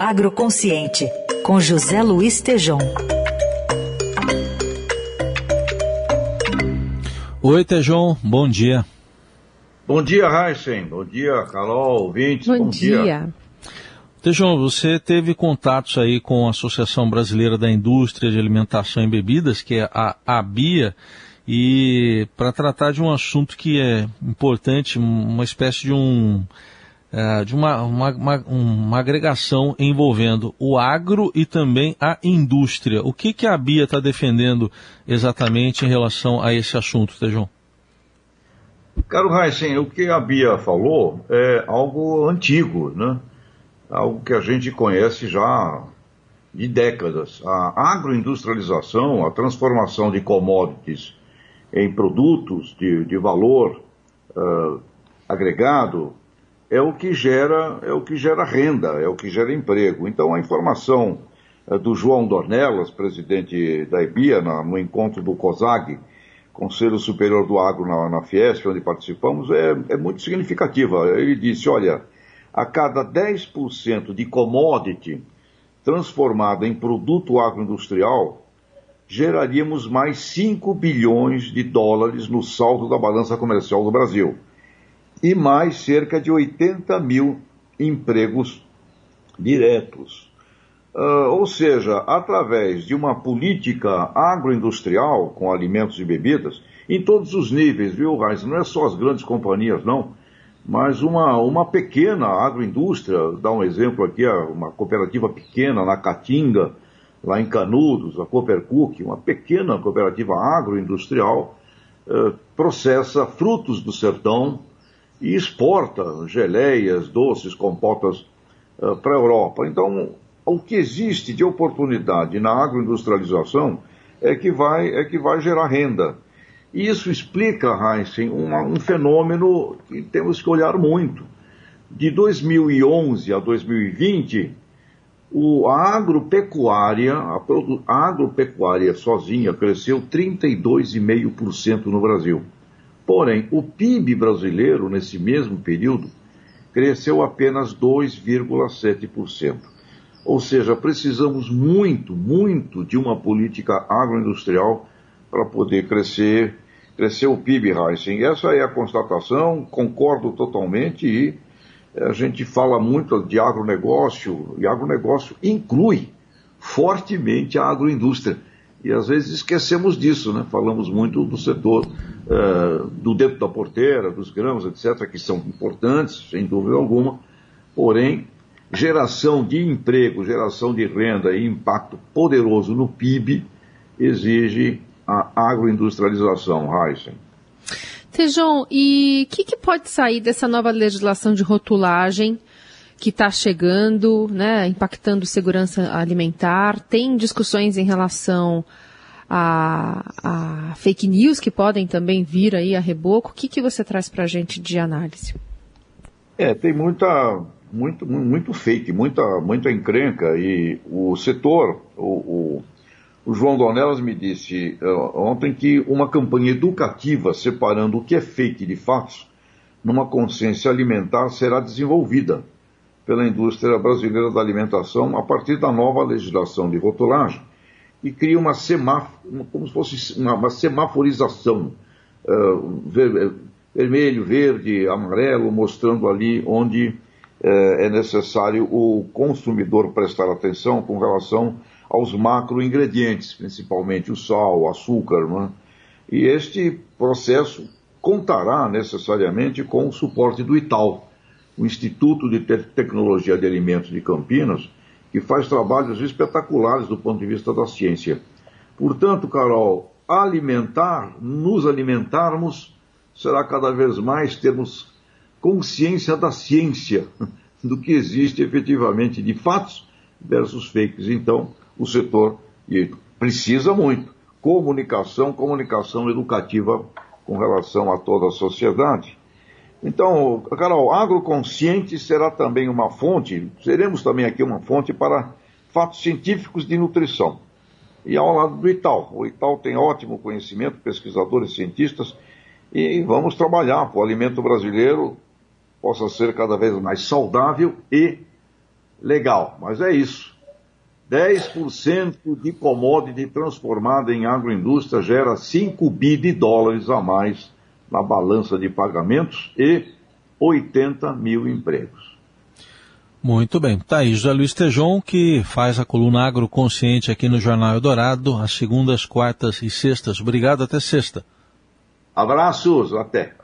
Agroconsciente, com José Luiz Tejom. Oi, Tejom, bom dia. Bom dia, Heisen. Bom dia, Carol, ouvintes. Bom, bom dia. dia. Tejão, você teve contatos aí com a Associação Brasileira da Indústria de Alimentação e Bebidas, que é a ABIA, e para tratar de um assunto que é importante, uma espécie de um é, de uma, uma, uma, uma, agregação envolvendo o agro e também a indústria. O que, que a BIA está defendendo exatamente em relação a esse assunto, Tejão? Caro Heisen, o que a Bia falou é algo antigo, né? algo que a gente conhece já de décadas. A agroindustrialização, a transformação de commodities em produtos de, de valor uh, agregado, é o que gera é o que gera renda, é o que gera emprego. Então a informação uh, do João Dornelas, presidente da IBIA, no encontro do COSAG, Conselho Superior do Agro na, na Fiesp, onde participamos, é, é muito significativa. Ele disse, olha, a cada 10% de commodity transformada em produto agroindustrial, geraríamos mais 5 bilhões de dólares no saldo da balança comercial do Brasil e mais cerca de 80 mil empregos diretos. Uh, ou seja, através de uma política agroindustrial com alimentos e bebidas, em todos os níveis, viu, Reis? Não é só as grandes companhias, não mas uma, uma pequena agroindústria, dá um exemplo aqui, uma cooperativa pequena na Caatinga, lá em Canudos, a Coopercook, uma pequena cooperativa agroindustrial, eh, processa frutos do sertão e exporta geleias, doces, compotas eh, para a Europa. Então, o que existe de oportunidade na agroindustrialização é que vai, é que vai gerar renda. E isso explica, Heisen, uma, um fenômeno que temos que olhar muito. De 2011 a 2020, o, a agropecuária, a, a agropecuária sozinha cresceu 32,5% no Brasil. Porém, o PIB brasileiro, nesse mesmo período, cresceu apenas 2,7%. Ou seja, precisamos muito, muito de uma política agroindustrial para poder crescer cresceu o PIB, Heisen. Essa é a constatação, concordo totalmente e a gente fala muito de agronegócio e agronegócio inclui fortemente a agroindústria. E às vezes esquecemos disso, né? Falamos muito do setor uh, do dentro da porteira, dos grãos, etc., que são importantes, sem dúvida alguma, porém, geração de emprego, geração de renda e impacto poderoso no PIB exige a agroindustrialização, Heisen. Tejão, e o que, que, pode sair dessa nova legislação de rotulagem que está chegando, né, impactando segurança alimentar? Tem discussões em relação a, a fake news que podem também vir aí a reboco. O que, que você traz para a gente de análise? É, tem muita, muito, muito fake, muita, muita encrenca e o setor, o, o o João Dornelas me disse uh, ontem que uma campanha educativa separando o que é fake de fatos numa consciência alimentar será desenvolvida pela indústria brasileira da alimentação a partir da nova legislação de rotulagem e cria uma semáforo, como se fosse uma, uma semaforização uh, ver, vermelho, verde, amarelo, mostrando ali onde uh, é necessário o consumidor prestar atenção com relação aos macroingredientes, principalmente o sal, o açúcar. Né? E este processo contará necessariamente com o suporte do ITAL, o Instituto de Te Tecnologia de Alimentos de Campinas, que faz trabalhos espetaculares do ponto de vista da ciência. Portanto, Carol, alimentar, nos alimentarmos, será cada vez mais termos consciência da ciência, do que existe efetivamente de fatos versus fakes. Então, o setor precisa muito. Comunicação, comunicação educativa com relação a toda a sociedade. Então, Carol, agroconsciente será também uma fonte, seremos também aqui uma fonte para fatos científicos de nutrição. E ao lado do Itaú. O Itaú tem ótimo conhecimento, pesquisadores, cientistas, e vamos trabalhar para o alimento brasileiro possa ser cada vez mais saudável e legal, mas é isso. 10% de commodity transformada em agroindústria gera 5 bi de dólares a mais na balança de pagamentos e 80 mil empregos. Muito bem. Tá aí, José Luiz Tejon, que faz a coluna Agroconsciente aqui no Jornal Eldorado, às segundas, quartas e sextas. Obrigado, até sexta. Abraços, até.